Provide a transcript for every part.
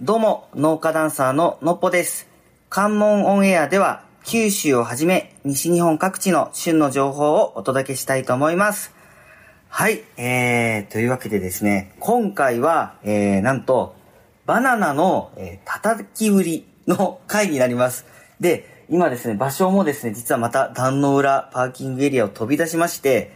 どうも、農家ダンサーののっぽです。関門オンエアでは、九州をはじめ、西日本各地の旬の情報をお届けしたいと思います。はい、えー、というわけでですね、今回は、えー、なんと、バナナの、えー、叩き売りの回になります。で、今ですね、場所もですね、実はまた壇の浦パーキングエリアを飛び出しまして、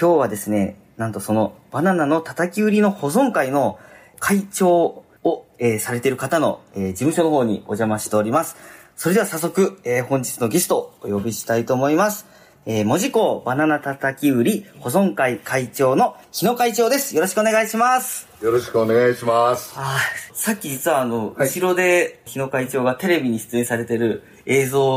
今日はですね、なんとそのバナナの叩き売りの保存会の会長を、えーされている方の、えー事務所の方にお邪魔しております。それでは早速、えー本日のゲストをお呼びしたいと思います。えー、門司港バナナ叩き売り保存会会長の日野会長です。よろしくお願いします。よろしくお願いします。あーさっき実はあの、はい後ろで日野会長がテレビに出演されてる映像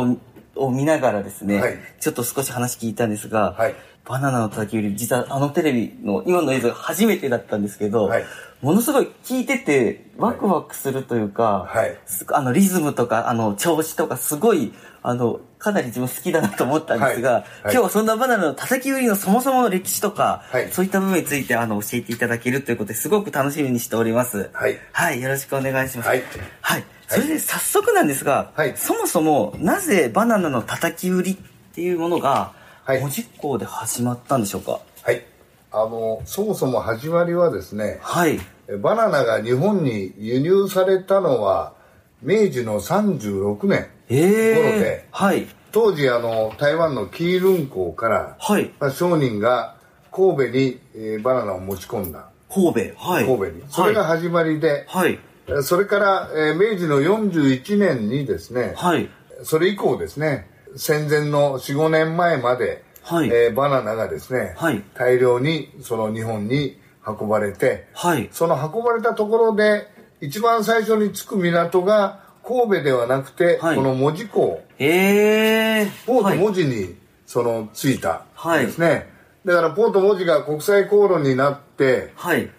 を見ながらですね、はいちょっと少し話聞いたんですが、はいバナナの叩き売り、実はあのテレビの今の映像初めてだったんですけど、はいものすごい聞いててワクワクするというか、はい。すあのリズムとかあの調子とかすごいあのかなり自分好きだなと思ったんですが、はい。はい。今日はそんなバナナの叩き売りのそもそもの歴史とか、はい。そういった部分についてあの教えていただけるということですごく楽しみにしております。はい。はい、よろしくお願いします。はい。はい。それで早速なんですが、はい。そもそもなぜバナナの叩き売りっていうものが、はい。門司港で始まったんでしょうか？はい。あの、そもそも始まりはですね、はい。バナナが日本に輸入されたのは、明治の36年ええ頃ではい。当時あの、台湾のキールン港から、はい。まあ、商人が神戸に、えーバナナを持ち込んだ。神戸。はい。神戸に。それがはい。始まりで、はい。えーそれから、えー明治の41年にですね、はい。それ以降ですね、戦前の4、5年前まで、はいえーバナナがですね、はい大量にその日本に運ばれて、はい。その運ばれたところで、一番最初に着く港が神戸ではなくて、はいこの門司港、ええポートはい。門司にその着いたはいですね。だからポート門司が国際航路になって、はい。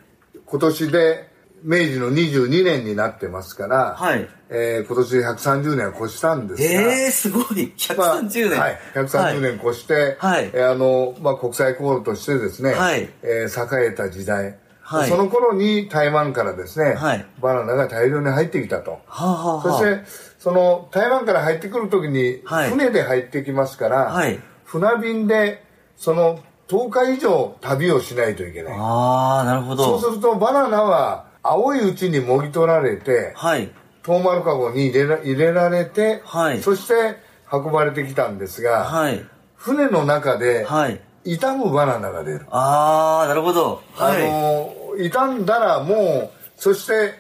今年で明治の22年になってますから、はい。えー今年で130年を越したんですが、ええすごい。まあ130年。はい、130年越して、はいえーあのまあ、国際航路としてですね、はいえー栄えた時代、はいその頃に台湾からですね、はいバナナが大量に入ってきたと。はあ、はあはあ、そして、その台湾から入ってくるときに、はい船で入ってきますから、はい船便でその10日以上旅をしないといけない。ああ、なるほど。そうするとバナナは青いうちにもぎ取られて、はい。トウモロカゴに入れら入れられて、はいそして運ばれてきたんですが、はい。船の中ではい。傷むバナナが出る。ああ、なるほど。はい。あの傷んだらもうそして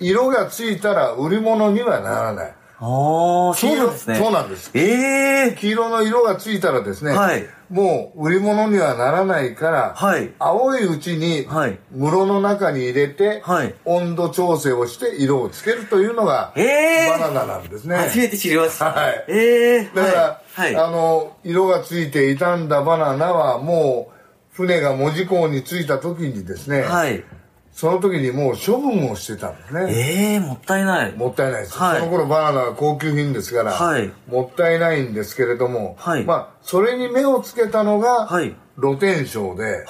色がついたら売り物にはならない。ああ、そうなんですね。そうなんですええ黄色の色がついたらですね、はいもう売り物にはならないから、はい青いうちにはい室の中に入れて、はい温度調整をして色をつけるというのがええバナナなんですね。初めて知りました。はいええだから、はい。あの色がついて傷んだバナナはもう船が門司港に着いた時にですね、はい。その時にもう処分をしてたんですね。ええもったいない。もったいないです、はいその頃バナナは高級品ですから、はいもったいないんですけれども、はいまあそれに目をつけたのが、はい露天商で。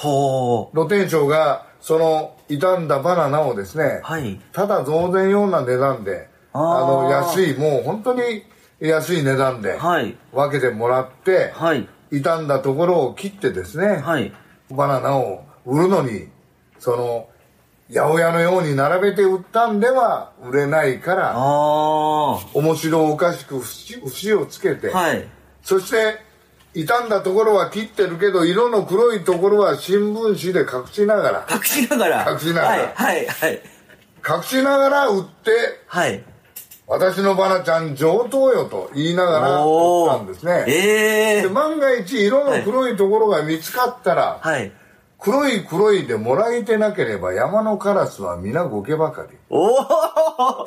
露天商がその傷んだバナナをですね、はい。ただ増税ような値段であの安いもう本当に安い値段ではい。分けてもらって、はい。傷んだところを切ってですね、はい。バナナを売るのにその八百屋のように並べて売ったんでは売れないから。面白おかしく節節をつけて、はい。そして傷んだところは切ってるけど色の黒いところは新聞紙で隠しながら隠しながら。隠しながらはい。はい。はい。隠しながら売ってはい。私のバナちゃん上等よと言いながら売ったんですねええで万が一色の黒いところが見つかったら、はい。黒い黒いでもらいてなければ山のカラスは皆ゴケばかり。おお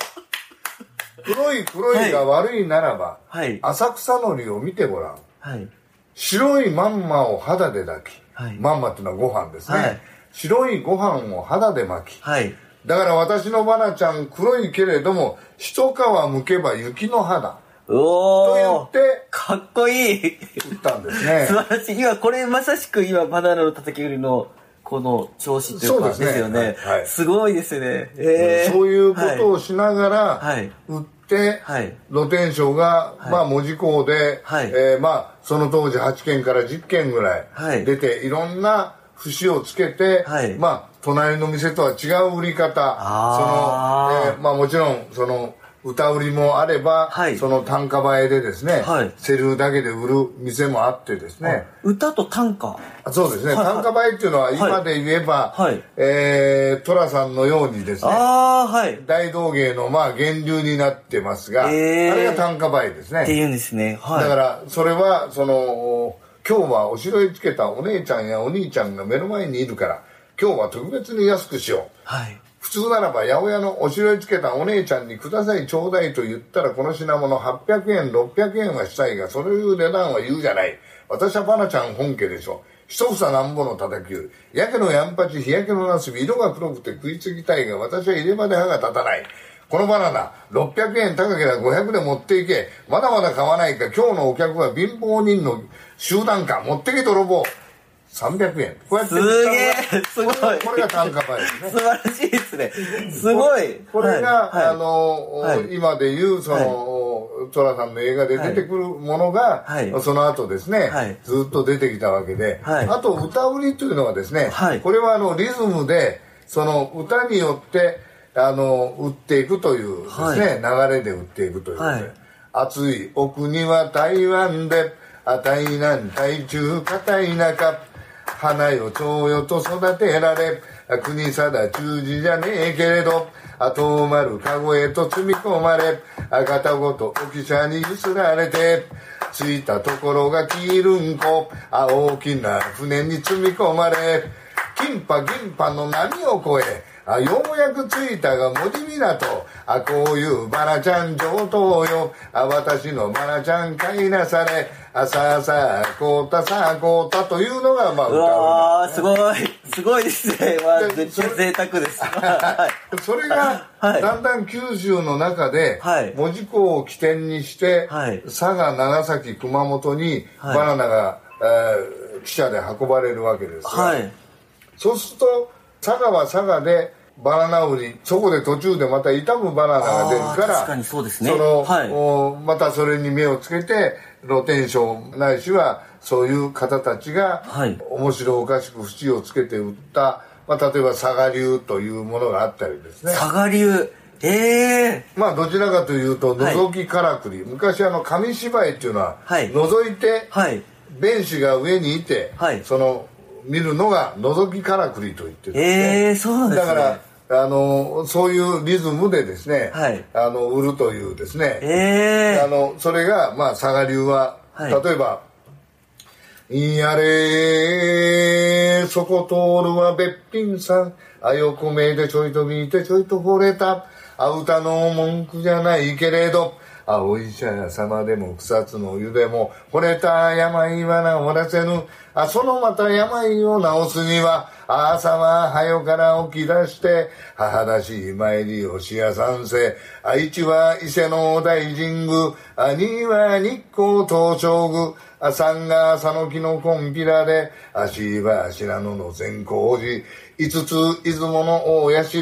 黒い黒いが悪いならば、はい。浅草のりを見てごらん。はい。白いまんまを肌で抱き、はい。まんまっていうのはご飯ですね、はい。白いご飯を肌で巻き。はい。だから私のバナちゃん黒いけれども一皮むけば雪の肌おと言おってかっこいい。打ったんですね。素晴らしい。今、これまさしく今、バナナの叩き売りのこの調子というかそうですね。よね、はいはい。すごいですね。えー。そういうことをしながらはい。売って、はい。露天商が、まあ門司港で、はい。えーまあその当時8件から10件ぐらはい。い出て、い、ろんな節をつけて、はい。まあ隣の店とは違う売り方。その、えーまあもちろんその歌売りもあれば、はい。その単価映えでですね、はい。セルだけで売る店もあってですね、歌と短歌。あそうですね、はいはい。単価映えっていうのは今で言えば、はい。えー寅さんのようにですね。はい。っ大道芸のまあ源流になってますが、へー。あれが単価映えですね。て言うんですね。はい。だからそれはその今日はお城へつけたお姉ちゃんやお兄ちゃんが目の前にいるから今日は特別に安くしよう。はい。普通ならば八百屋のお城へつけたお姉ちゃんにくださいちょうだいと言ったらこの品物800円600円はしたいがそういう値段は言うじゃない。私はバナちゃん本家でしょ。一房なんぼの叩き売り。やけのやんぱち日焼けのなすび色が黒くて食いつきたいが私は入れ歯で歯が立たない。このバナナ600円高ければ500で持っていけ。まだまだ買わないか。今日のお客は貧乏人の集団か。持ってけ泥棒。300円。こうやってすげえすごい。これが単価倍ですね。素晴らしいですね。すごい。これが、はいあの、はい。今でいうその、寅さんの映画で出てくるものが、はい。その後ですね、はい。ずっと出てきたわけで、はい。あと歌売りというのはですね、はい。これはあのリズムでその歌によってあの売っていくというですね、流れで売っていくということで、はい。暑い奥には台湾であたいなん台中片田舎花よ蝶よと育てられ国定中字じゃねえけれどあ遠丸かごへと積み込まれあがたごとお汽車にゆすられて着いたところが黄色んこあ大きな船に積み込まれ金波銀波の波を越えあようやく着いたが森港あこういうバナちゃん上等よあ私のバナちゃん買いなされあさあさあこうたさあこうたというのがまあう歌わー、すごい。すごいですね。まあ、でめっちゃ贅沢です。はい。それがはいだんだん九州の中ではい門司港を起点にしてはい佐賀長崎熊本にはいバナナが、えー汽車で運ばれるわけですが、はい。そうすると佐賀は佐賀でバナナ売りそこで途中でまた傷むバナナが出るから確かにそうですね。そのはい。おまたそれに目をつけて露天商ないしはそういう方たちが、はい。面白おかしく縁をつけて売った、まあ、例えば佐賀流というものがあったりですね。佐賀流。ええまあどちらかというと覗きからくり、昔あの紙芝居っていうのは、はい。覗いて、はい。弁士が上にいて、はい。その見るのが覗きからくりと言ってるんですね。ええそうですね。だからあのそういうリズムでですね、はい。あの売るというですね、ええあのそれがまあ佐賀流は、はい。例えば「やれそこ通るはべっぴんさん。あ横目でちょいと見てちょいと惚れた。あ歌の文句じゃないけれどあお医者様でも草津の湯でも惚れた病は治らせぬ。あそのまた病を治すには朝は早から起き出して母だしい参りをしや三世愛知は伊勢の大神宮。兄は日光東照宮。三が佐野木のコンピラで足は白野の善光寺。五つ出雲の大社。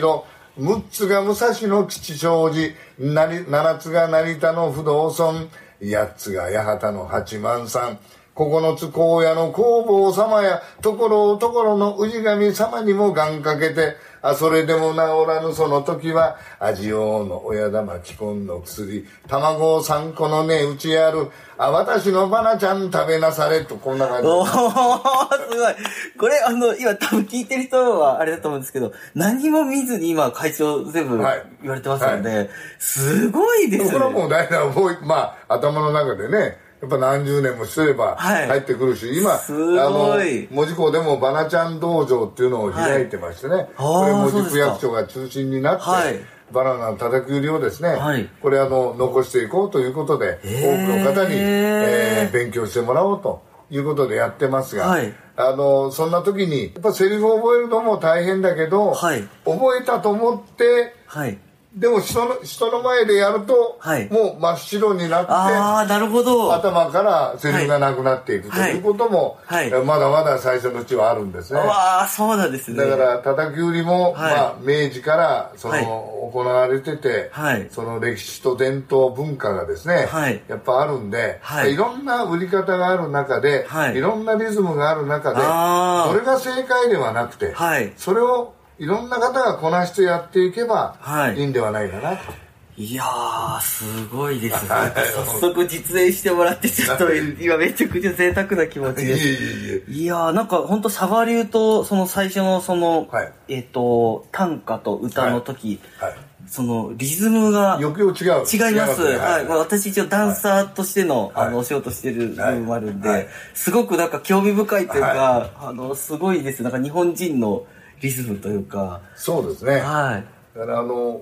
六つが武蔵の吉祥寺なり七つが成田の不動尊。八つが八幡の八幡さん九つ荒野の工房様やところところの氏神様にも願かけてあそれでも治らぬその時は味用の親玉既婚の薬卵を三個のねうちある。あ私のバナちゃん食べなされとこんな感じ。おー、すごい。これ、あの、今多分聞いてる人はあれだと思うんですけど、何も見ずに今会長全部はい。言われてますので、すごいですね。これはもう大体まあ頭の中でねやっぱ何十年もしてればはい。入ってくるし、今すごい。あの門司港でもバナちゃん道場っていうのを開いてましてね、これ門司区役所が中心になって、はい。バナナの叩き売りをですね、はい。これあの残していこうということで、多くの方に、えー勉強してもらおうということでやってますが、はい。あのそんな時にやっぱセリフを覚えるのも大変だけど、はい。覚えたと思ってはい。でも人の人の前でやると、はい。もう真っ白になってああ、なるほど。頭からセリフがなくなっていくとはい。い。うことも、はい。えまだまだ最初のうちはあるんですね。わあ、そうなんですね。だから叩き売りも、はい。まあ、明治からその、はい。行われてて、はい。その歴史と伝統文化がですね、はい。やっぱあるんで、はい。い、ろんな売り方がある中で、はい。い、ろんなリズムがある中でそれが正解ではなくて、はい。それをいろんな方がこなしてやっていけばはいいいんではないかなと。いやー、すごいですね。早速実演してもらって、ちょっと今めちゃくちゃ贅沢な気持ちです。えいやー、なんか本当佐賀流と、その最初のその、はいえっ、と、短歌と歌の時、はいそのリズムが抑揚違う。違います。ねはい。まあ私一応ダンサーとしての、はいあの、お仕事してる部分もあるんで、はいはいすごくなんか興味深いというか、はあの、すごいです。なんか日本人のリズムというか、そうですね。はい。だからあの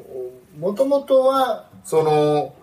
もともとはその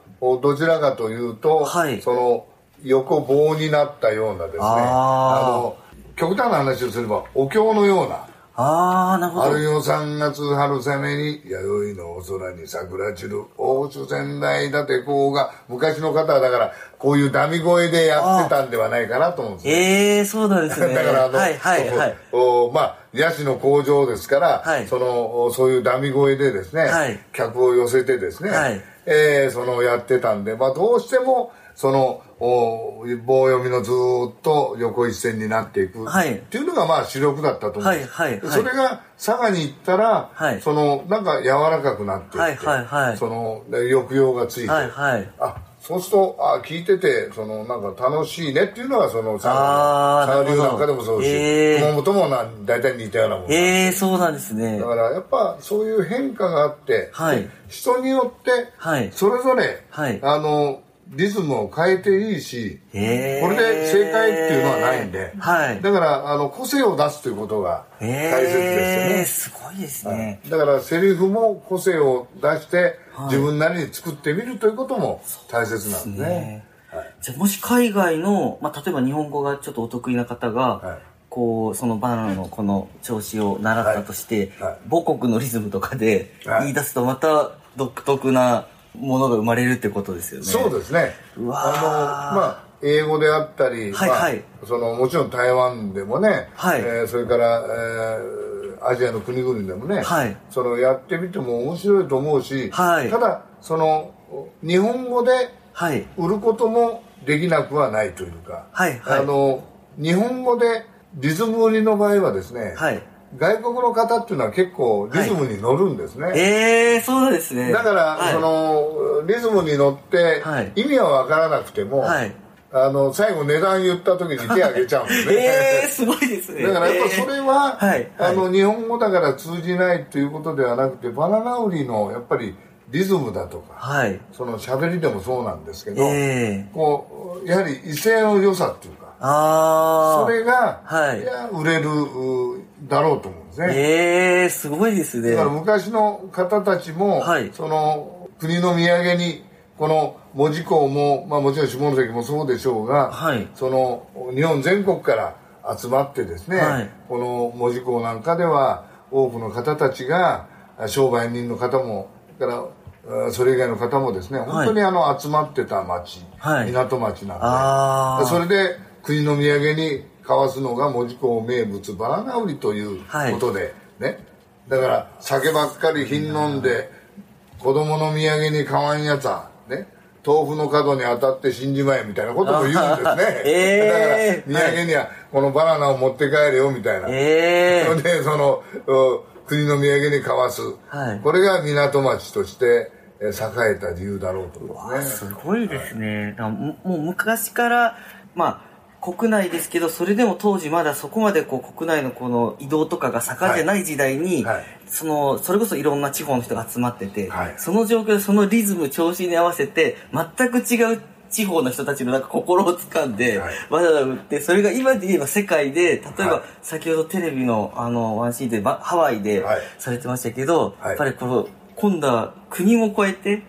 どちらかというと、はいその横棒になったようなですねあーの極端な話をすればお経のようなあー、なるほど。春よ三月春雨に弥生のお空に桜散る大主仙台立てこうが昔の方はだからこういうダミ声でやってたんではないかなと思うんですねええー、そうなんですね。だからあの、はいはいはい。おまあヤシの工場ですから、はいそのおそういうダミ声でですね、はい客を寄せてですね、はいえーそのやってたんで、まあ、どうしてもそのお棒読みのずーっと横一線になっていく、はい。っていうのがまあ主力だったと思うんです、はいはいはい。それが佐賀に行ったら、はい。そのなんか柔らかくなっていって、はいはいはい。そので抑揚がついて、はいはい。あそうするとあ聞いててそのなんか楽しいねっていうのがその佐賀流なんかでもそうだし、へー。熊本もな大体似たようなもん、ええー、そうなんですね。だ。からやっぱそういう変化があって、はい。人によってはい。それぞれ、はい。あのリズムを変えていいし、これで正解っていうのはないんで、はい。だからあの個性を出すということが大切ですよね。すごいですね。だからセリフも個性を出して、自分なりに作ってみるということも大切なんですね。ね。じゃあもし海外の、まあ、例えば日本語がちょっとお得意な方が、はい。こうそのバナナのこの調子を習ったとして、はい。はい。母国のリズムとかではい。言い出すとまた独特なものが生まれるってことですよね。そうですね。あの、まあ、英語であったり、まあはいはいその、もちろん台湾でもね、はいえーそれから、えーアジアの国々でもね、はいその、やってみても面白いと思うし、はいただ、その、日本語ではい。売ることもできなくはないというか、はいはいあの、日本語でリズム売りの場合はですね、はい。外国の方っていうのは結構リズムに乗るんですね。ええー、そうですね。だから、はいそのリズムに乗って、はい意味は分からなくても、はいあの最後値段言った時に手挙げちゃうんですね、え えー、すごいですね。だからやっぱそれは、えーはいあの日本語だから通じないということではなくてバナナ売りのやっぱりリズムだとかはい。その喋りでもそうなんですけど、ええー。こうやはり威勢の良さっていうかああ。それが、はい。や売れるうだろうと思うんですね。ええー、すごいですね。だから昔の方たちも、はい。その国の土産にこの門司港も、まあ、もちろん下関もそうでしょうが、はい。その日本全国から集まってですね、はい。この門司港なんかでは多くの方たちがあ商売人の方もそれからあそれ以外の方もですね本当にあの集まってた町、はい。港町なんで、それで国の土産に交わすのが門司港名物バナナ売りということで、ね。だから酒ばっかり品飲んで子供の土産に買わんやつはね。豆腐の角に当たって死んじまえみたいなことも言うんですね、えー だから土産にはこのバナナを持って帰れよみたいな、ええそれでそのう国の土産に交わす、はい。これが港町としてえー栄えた理由だろうとね。すごいですね。だからももう昔から、まあ、国内ですけど、それでも当時まだそこまでこう国内のこの移動とかが盛んじゃない時代に、はい。はいその、それこそいろんな地方の人が集まってて、はい。その状況でそのリズム、調子に合わせて、全く違う地方の人たちのなんか心を掴んで、はい。バナナ売って、それが今で言えば世界で、例えば、はい。先ほどテレビのあの、ワンシーンでばハワイではい。されてましたけど、はい。やっぱりこの、今度は国も超えて、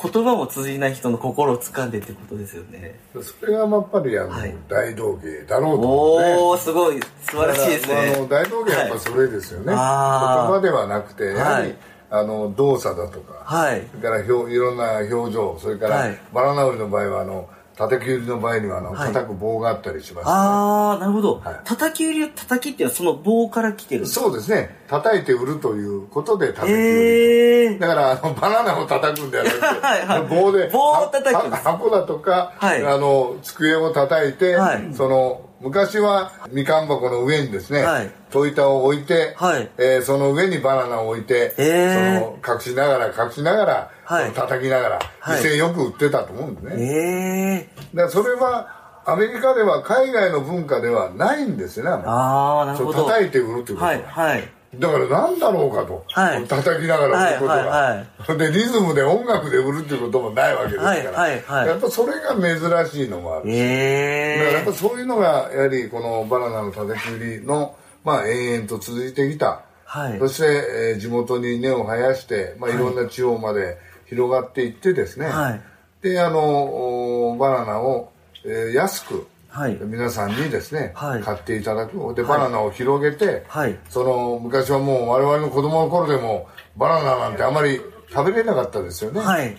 言葉も通じない人の心を掴んでってことですよね。それがやっぱりあの、はい。大道芸だろうと思うね。おー、すごい、素晴らしいですだからあねの。大道芸はやっぱそれですよね、言あー。葉ではなくてやはり、はい。あの動作だとか、はい。それからひょいろんな表情それから、はい。バラナウリの場合はあの叩き売りの場合にはあの、はい。叩く棒があったりします、ああなるほど、はい。叩き売り叩きっていうのはその棒から来てるそうですね。叩いて売るということで叩き売り、ええだからあのバナナを叩くんではなくて はいはい。棒で棒を叩く箱だとか、はい。あの机を叩いて、はい。その昔はみかん箱の上にですね、はい。戸板を置いて、はい。えーその上にバナナを置いて、えー。その隠しながら隠しながら、はい。叩きながらはい。威勢よく売ってたと思うんですね、ええだからそれはアメリカでは海外の文化ではないんですよねあああなるほど。叩いて売るということ。は、はいはいだから何だろうかと、はい。叩きながら売ることが、はいはい。でリズムで音楽で売るっていうこともないわけですから、はいはい。はいやっぱそれが珍しいのもある、えだからやっえぱそういうのがやはりこのバナナの叩き売りのまあ延々と続いてきた、はい。そして、えー地元に根を生やして、まあ、い。ろんな地方まで広がっていってですね、はい。であのおバナナを、えー安くはい。皆さんにですね、はい。買っていただくでバナナを広げて、はい。その昔はもう我々の子供の頃でもバナナなんてあまり食べれなかったですよね、はい。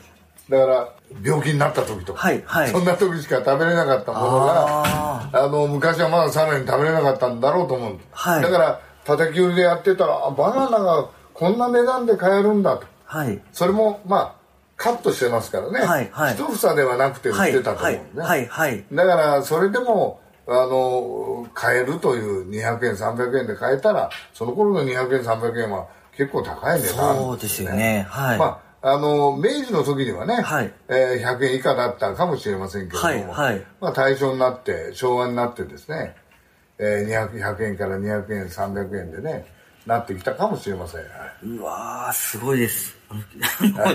だから病気になった時とか、はい。はい。そんな時しか食べれなかったものがああの昔はまださらに食べれなかったんだろうと思う、はい。だから叩き売りでやってたらあバナナがこんな値段で買えるんだと。はい。それもまあカットしてますからね、はいはい。一房ではなくて売はいってたと思はいうね、はいはい。だからそれでもあの買えるという200円300円で買えたらその頃の200円300円は結構高い値段そうですよね。はい。まああの明治の時にはね、はい。えー100円以下だったかもしれませんけれども、はいはい。まあ、大正になって昭和になってですね、えー、200 100円から200円300円でねなってきたかもしれません、はいうわー、すごいです。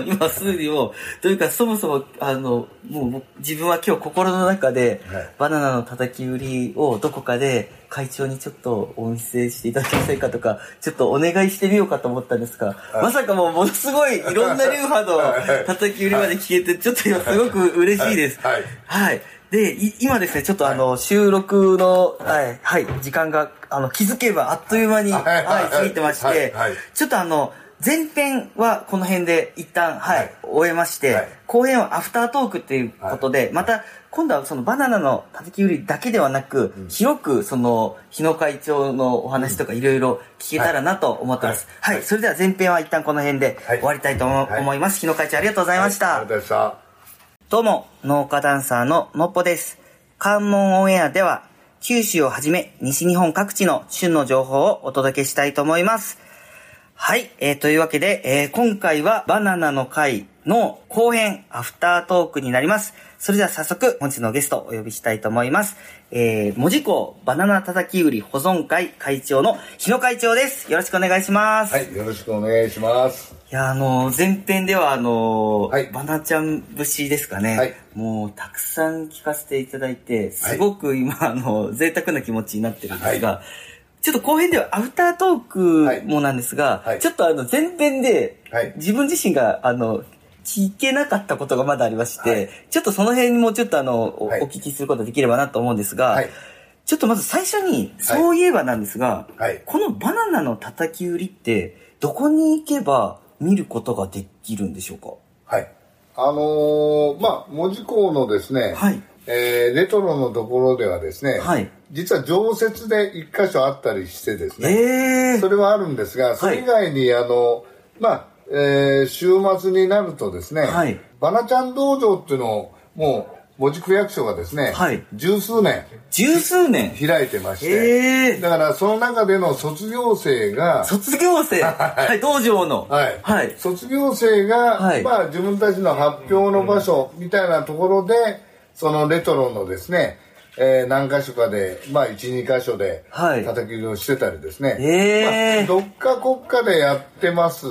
今すぐにもう、というかそもそも、あの、もう僕自分は今日心の中で、はい。バナナの叩き売りをどこかで会長にちょっとお見せしていただけませんかとか、ちょっとお願いしてみようかと思ったんですが、まさかもうものすごいいろんな流派の叩き売りまで聞けて、ちょっと今すごく嬉しいです。はい。はい。で、い今ですね、ちょっとあの、収録の、はい、はい、時間が、あの、気づけばあっという間に、はい。過ぎてまして、ちょっとあの、前編はこの辺で一旦、はい、はい。終えまして、はい。後編はアフタートークっていうことで、また、今度はそのバナナの叩き売りだけではなく、広くその、日野会長のお話とかいろいろ聞けたらなと思ってます。はい、はい。それでは前編は一旦この辺ではい。終わりたいと思います。日野会長ありがとうございました。ありがとうございましたどうも、農家ダンサーののっぽです。関門オンエアでは、九州をはじめ西日本各地の旬の情報をお届けしたいと思います。はい、えー、というわけで、えー、今回はバナナの会の後編、アフタートークになります。それでは早速、本日のゲストをお呼びしたいと思います。えー、文字工バナナ叩き売り保存会会長の日野会長です。よろしくお願いします。はいよろしくお願いしますいや、あの、前編では、あの、はいバナちゃん節ですかね。はいもう、たくさん聞かせていただいて、すごく今、あの、贅沢な気持ちになってるんですが、はちょっと後編ではアフタートークもなんですが、はいちょっとあの、前編で、はい自分自身が、あの、聞けなかったことがまだありまして、はい。ちょっとその辺もちょっとあの、おはい。お聞きすることができればなと思うんですが、はい。ちょっとまず最初に、そういえばなんですが、はい。このバナナの叩き売りって、どこに行けば見ることができるんでしょうか？はい。あのーまあ門司港のですね、はい。えーレトロのところではですね、はい。実は常設で一箇所あったりしてですね、ええそれはあるんですが、それ以外に、あの、まあ、えー週末になるとですね、はい。バナちゃん道場っていうのを、もう、門司区役所がですね、はい。十数年十数年？開いてまして、ええだからその中での卒業生が、卒業生？はい、道場の。はい。はい。卒業生が、はい。まあ、自分たちの発表の場所みたいなところで、そのレトロのですね、えー何箇所かで、まあ、1、2箇所ではい。叩き売りをしてたりですね、ええまあ、どっか国家でやってます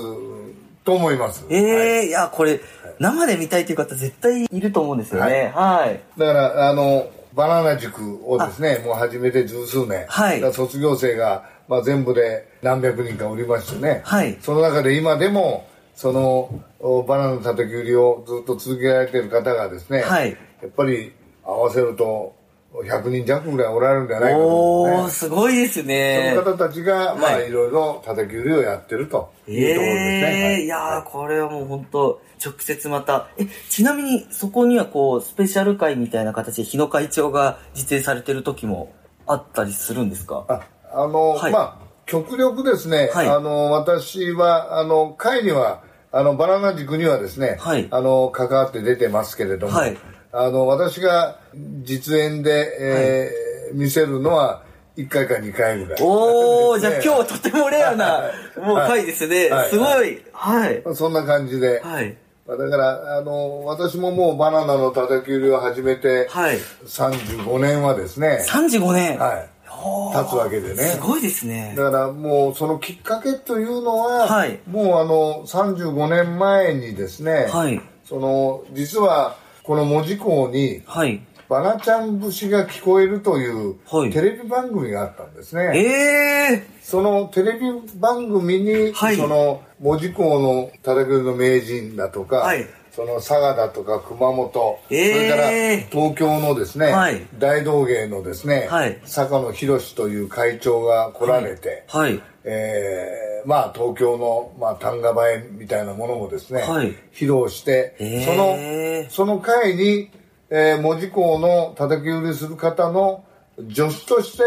と思います。ええはいいや、これ、生で見たいという方絶対いると思うんですよね。はい。だから、あの、バナナ塾をですね、もう始めて十数年。はい卒業生が、まあ、全部で何百人かおりましてね。はいその中で今でも、その、おバナナの叩き売りをずっと続けられている方がですね、はいやっぱり合わせると100人弱ぐらいおられるんじゃないかとおー、思うんですごいですそね。の方たちが、まあ、はい。いろいろ叩き売りをやってるとえいうところですね。えはい。い。やー、これはもう本当直接また、え、ちなみにそこにはこう、スペシャル会みたいな形で日野会長が実演されてる時もあったりするんですか？ああの、はい。まあ、極力ですね、はい。あの、私は、あの、会には、あの、バナナ塾にはですね、はい。あの、関わって出てますけれども、はいあの、私が実演で、えー見せるのは、1回か2回ぐらい。おー、じゃあね今日はとてもレアな、もう回ですね。はいすごい。はい。そんな感じで。はい。だから、あの、私ももうバナナの叩き売りを始めて、はい。35年はですね、35年。はい、おー経つわけでね。すごいですね。だからもうそのきっかけというのは、はいもうあの35年前にですね、はい。その実はこの門司港にはい。バナちゃん節が聞こえるというはい。テレビ番組があったんですね。ええそのテレビ番組に、はい。その門司港の叩き売りの名人だとか、はい。その佐賀だとか熊本、えー。それから東京のですね、はい。大道芸のですね、はい。坂野博という会長が来られて、はい。えーまあ東京の、まあ、単価映えみたいなものもですね、はい披露して、そのその会に、えー、門司港の叩き売りする方の助手として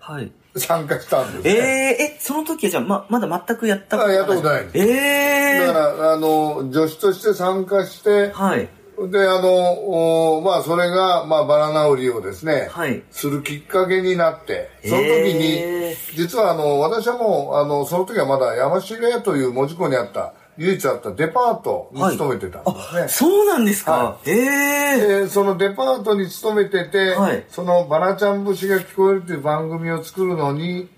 はい。参加したんですえね。ええ、その時はじゃあ、ま、まだ全くやったあやったことないですええだから、あの、助手として参加して、はい。で、あの、おまあ、それが、まあ、バナナ売りをですね、はい。するきっかけになって、その時に、実は、あの、私はもう、あの、その時はまだ山重屋という門司港にあった、唯一あったデパートに勤めてたんですね。そうなんですか。はええでそのデパートに勤めてて、はい。そのバナちゃん節が聞こえるという番組を作るのに、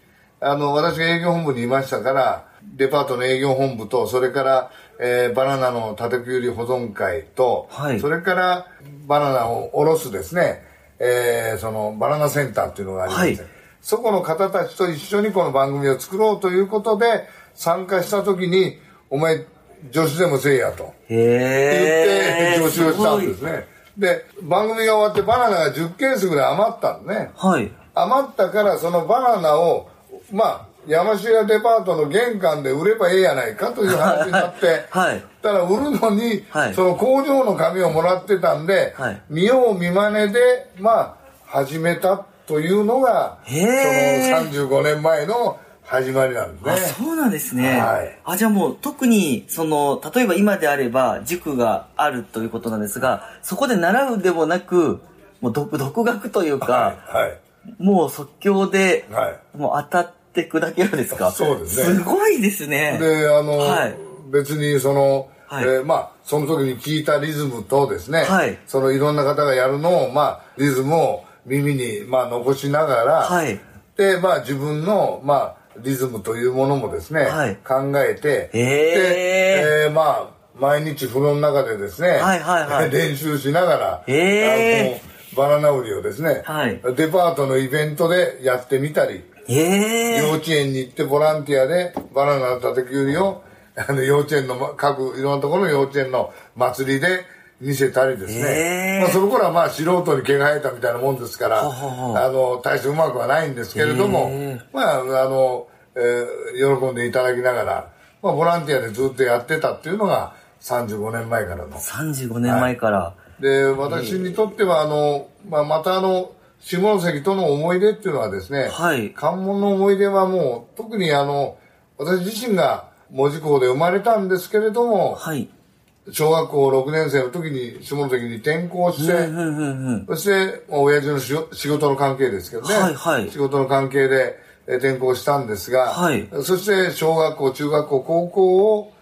あの、私が営業本部にいましたから、デパートの営業本部と、それから、えーバナナの叩き売り保存会と、はいそれからバナナを卸すですね、えーそのバナナセンターっていうのがありまして、はいそこの方たちと一緒にこの番組を作ろうということで、参加した時に、お前、助手でもせえやと。へえ言って助手をしたんですね。で、番組が終わってバナナが10ケースぐらい余ったんね。はい。余ったからそのバナナを、まあ、山城デパートの玄関で売ればええやないかという話になって、はいただ売るのに、はいその工場の紙をもらってたんで、はい見よう見まねで、まあ、始めたというのが、そのへー35年前の始まりなんですね。あ、そうなんですね。はいあ、じゃあもう特に、その、例えば今であれば塾があるということなんですが、そこで習うでもなく、もう独独学というか、はい。はい。もう即興で、はいもう当たって砕けるんですか？そうですね。すごいですね。で、あの、はい。別にその、はい。えーまあ、その時に聞いたリズムとですね、はい。そのいろんな方がやるのを、まあ、リズムを耳に、まあ、残しながら、はい。で、まあ、自分の、まあ、リズムというものもですね、はい。考えて、へー。で、えーまあ、毎日風呂の中でですね、はいはいはい。練習しながら、へあのバナナ売りをですね、はい。デパートのイベントでやってみたり、ええ幼稚園に行ってボランティアでバナナの叩き売りをあの幼稚園のま各いろんなところの幼稚園の祭りで見せたりですね、へー。まあ、その頃はまあ素人に毛が生えたみたいなもんですからはははあの大してうまくはないんですけれどもへーまああの、えー喜んでいただきながら、まあ、ボランティアでずっとやってたっていうのが35年前からの。35年前から。で私にとってはあの、まあ、またあの下関との思い出っていうのはですね、はい関門の思い出はもう特にあの私自身が門司港で生まれたんですけれどもはい。小学校6年生の時に下関に転校して、うんうんうんうん。そして、まあ親父の仕事の関係ですけどね、はいはい仕事の関係でえー転校したんですが、はいそして小学校中学校高校を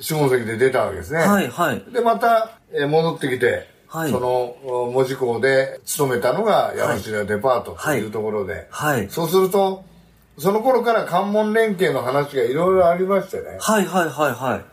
下関で出たわけですね。はいはい。で、また、えー戻ってきて、はいその、お門司港で勤めたのが山城デパートというところで、はい。そうすると、その頃から関門連携の話がいろいろありましてね。はいはいはいはい。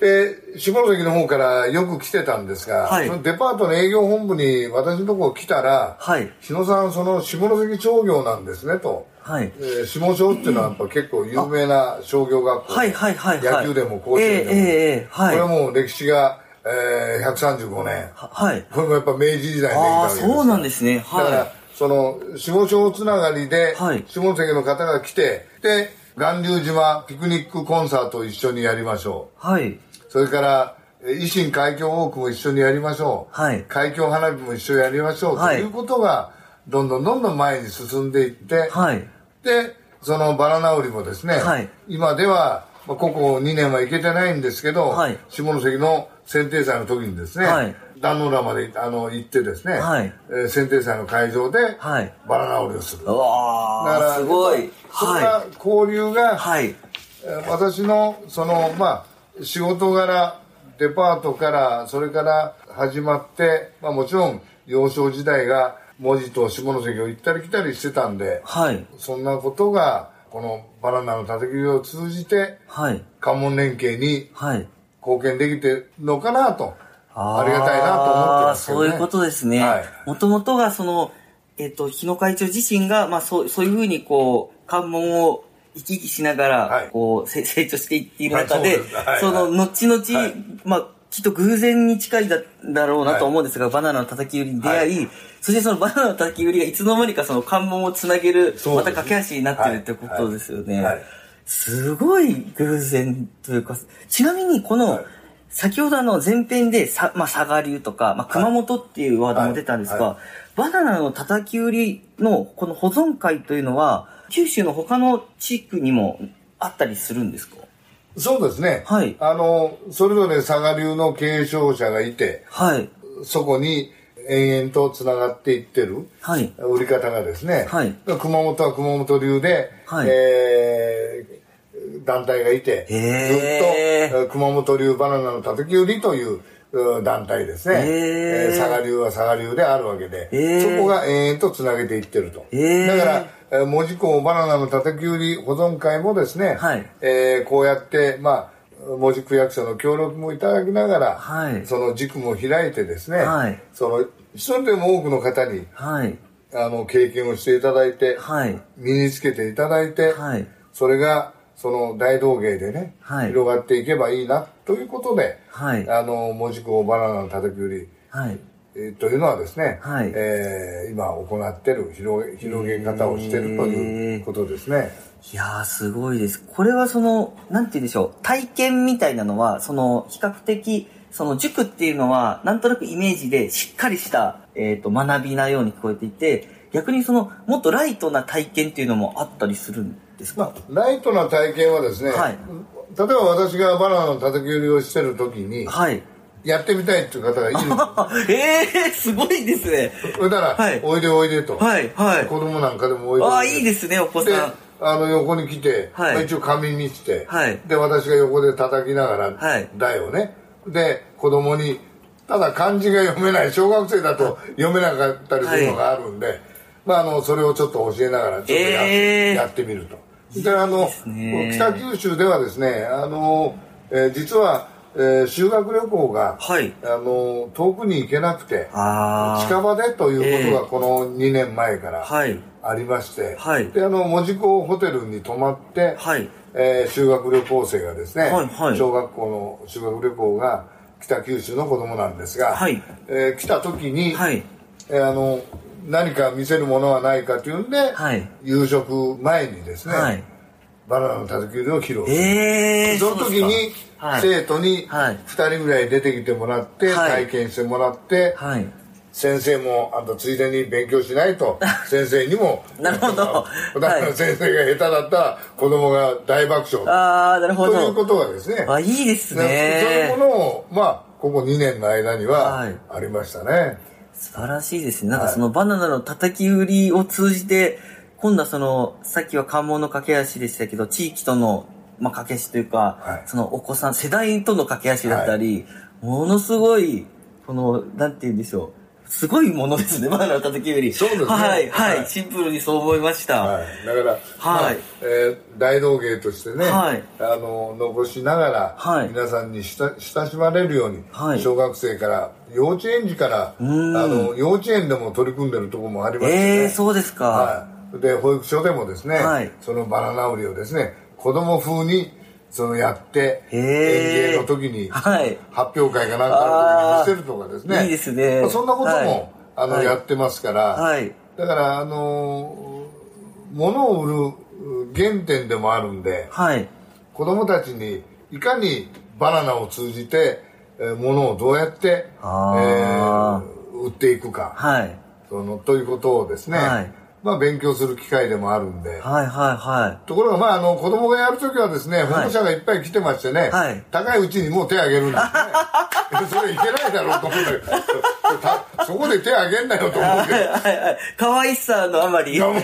で、下関の方からよく来てたんですが、はいそのデパートの営業本部に私のところ来たら、はい。日野さん、その下関商業なんですねと。はい。えー下商っていうのはやっぱ結構有名な商業学校。はいはいはいはい。野球でも甲子園でも。ええええええはい。これもう歴史が、えー、135年。ははい。これもやっぱ明治時代にできたああ、わけですよそうなんですね。だからは、その下小つながりで、はい下関の方が来てで巌流島ピクニックコンサートを一緒にやりましょうはい。それからえ維新海峡ウォークも一緒にやりましょう、はい海峡花火も一緒にやりましょう、はいということがどんどんどんどん前に進んでいって、はい。でそのバラ直りもですね、はい今では、まあ、ここ2年は行けてないんですけど、はい下関の選定祭の時にですね、はい壇ノ浦まであの行ってですね、はいえー選定祭の会場ではいバラ直りをする、うわだからー、すごい。はそんな交流が、い。はい。えー私のそのまあ仕事柄デパートからそれから始まって、まあ、もちろん幼少時代が文字と下関を行ったり来たりしてたんではい。そんなことがこのバナナの叩き売りを通じてはい。関門連携にはい。貢献できてるのかなと。ありがたいなと思ってますけど、ね、そういうことですね。はい。もともとがその、えっ、と、日野会長自身が、まあそう、そういうふうにこう、関門を行き来しながら、はい。こう、せ成長していっている中で、はいそうです。はい。その、後々、はい。まあ、きっと偶然に近いだだろうなと思うんですが、バナナの叩き売りに出会い、そしてそのバナナの叩き売りがいつの間にかその関門をつなげる、また架け橋になってるってことですよね。はい。はい。すごい偶然というか、ちなみにこの、はい。先ほどあの前編でさ、まあ、佐賀流とか、まあ、熊本っていうワードも出たんですが、はい。バナナの叩き売りのこの保存会というのは、九州の他の地域にもあったりするんですか？そうですね、はい。あのそれぞれ佐賀流の継承者がいてはい。そそこに延々とつながっていってるはい。売り方がですね、はい。熊本は熊本流で、はい。えー団体がいて、ずっと熊本流バナナの叩き売りというう団体ですね、えー佐賀流は佐賀流であるわけで、そこが延々とつなげていってると、だからえー門司港バナナの叩き売り保存会もですね、はいえーこうやってまあ門司区役所の協力もいただきながら、はいその軸も開いてですね、はいその一人でも多くの方にはい。あの経験をしていただいて、はい。身につけていただいて、はい。それがその大道芸でね、はい広がっていけばいいなということで、はいあの門司港バナナの叩き売り、はい。えーというのはですね、はいえー今行ってる広げ広げ方をしてるということですね。いやー、すごいです。これはその、なんて言うんでしょう、体験みたいなのは、その、比較的、その塾っていうのは、なんとなくイメージでしっかりした、えっ、と、学びなように聞こえていて、逆にその、もっとライトな体験っていうのもあったりするんですか、まあ、ライトな体験はですね、はい例えば私がバナナの叩き売りをしてる時に、はい。やってみたいっていう方がいるえ えー、すごいですね。それなら、はい。おいでおいでと、はい、はい。子供なんかでもおいでおいで。ああ、いいですね、お子でさん。あの横に来て、はい。まあ一応紙にして、はい。で私が横で叩きながら、はい。台をね。で子供にただ漢字が読めない小学生だと読めなかったりするのがあるんで、まあ、あのそれをちょっと教えながらちょっとや,、えー。やってみると。であのすね。北九州ではですねあの、えー実は、えー修学旅行が、はいあの遠くに行けなくて。近場でということがこの2年前からはい。ありまして、はいであの門司港ホテルに泊まって、はい。えー修学旅行生がですね、はいはい小学校の修学旅行が北九州の子供なんですが、はいえー来た時に、はい。えーあの何か見せるものはないかというんで、はい夕食前にですね、はい。バナナの叩き売りを披露する、ええー。その時に。生徒にはい2人ぐらい出てきてもらって、はい体験してもらって、はい。先生もあんたついでに勉強しないと 先生にもなるほどだから先生が下手だったら子供が大爆笑ああ、なるほど。ということがですねあ、いいですねそういうねも。のをまあここ2年の間にははいありましたね、素晴らしいですね。なんかはいそのバナナの叩き売りを通じて、今度はその、さっきは関門の架け橋でしたけど、地域との、まあ、架け橋というか、はい。そのお子さん、世代との架け橋だったり、ものすごい、この、なんて言うんでしょう。すごいものですね、バナナの叩き売り。そうですね。はい、はい、はい。シンプルにそう思いました。はい、だから、まあえー大道芸としてね、はい。あの残しながら、はい。皆さんに親親しまれるように、はい。小学生から幼稚園児からあん。の幼稚園でも取り組んでるところもありましてね、ええー、そうですか。はい、で保育所でもですね、はい。そのバナナ売りをですね子供風にそのやって園芸の時にはい。発表会かなんかの時に見せるとかですね。いいですね。まあそんなことも、はい。あのはい。やってますから、はい。だから、あのー物を売る原点でもあるんで、はい。子供たちにいかにバナナを通じて、えー物をどうやって、えあー売っていくか、はい。その、ということをですね、はいまあ勉強する機会でもあるんで、はいはいはところが、まあ、あの、子供がやるときはですね、保護者がいっぱい来てましてね、はい高いうちにもう手あげるんですね。それいけないだろうと思うんだけど、たそこで手あげんなよと思うけい。ど、はいはい。可愛さのあまり。いやもう、もう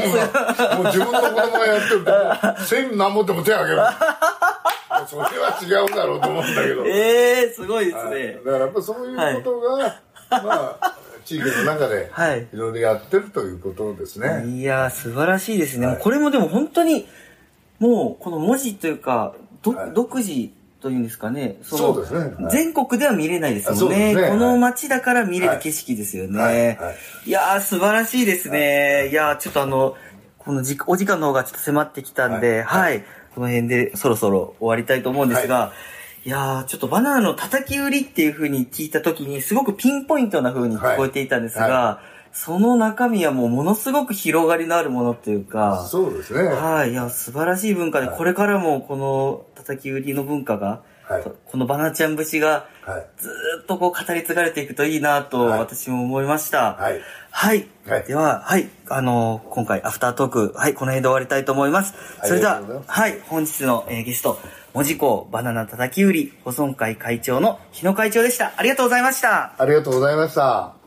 自分の子供がやってると、千何持っても手あげる。それは違うだろうと思うんだけど。え えー、すごいですはいね。だからやっぱそういうことが、まあ、地域の中ではいいろいろやってるということですね。いやー、素晴らしいですね。はいこれもでも本当に、もう、この文字というか、どはい独自というんですかね。のそうですねはい全国では見れないですもんね。ねこのはい街だから見れる景色ですよね。はいはいいやー、素晴らしいですね。いやー、ちょっとあの、このじお時間の方がちょっと迫ってきたんで、はいはい。この辺でそろそろ終わりたいと思うんですが、いやー、ちょっとバナナの叩き売りっていう風に聞いたときに、すごくピンポイントな風に聞こえていたんですが、はいその中身はもうものすごく広がりのあるものっていうか、そうですね。はい、いや、素晴らしい文化で、これからもこの叩き売りの文化が、はいこのバナちゃん節がはい。ずーっとこう語り継がれていくといいなとはい私も思いました。はい。はい。はいでは、はい。あのー今回、アフタートーク、はい、この辺で終わりたいと思います。それでははい、本日の、えーゲスト、文字工バナナ叩き売り保存会会長の日野会長でした。ありがとうございました。ありがとうございました。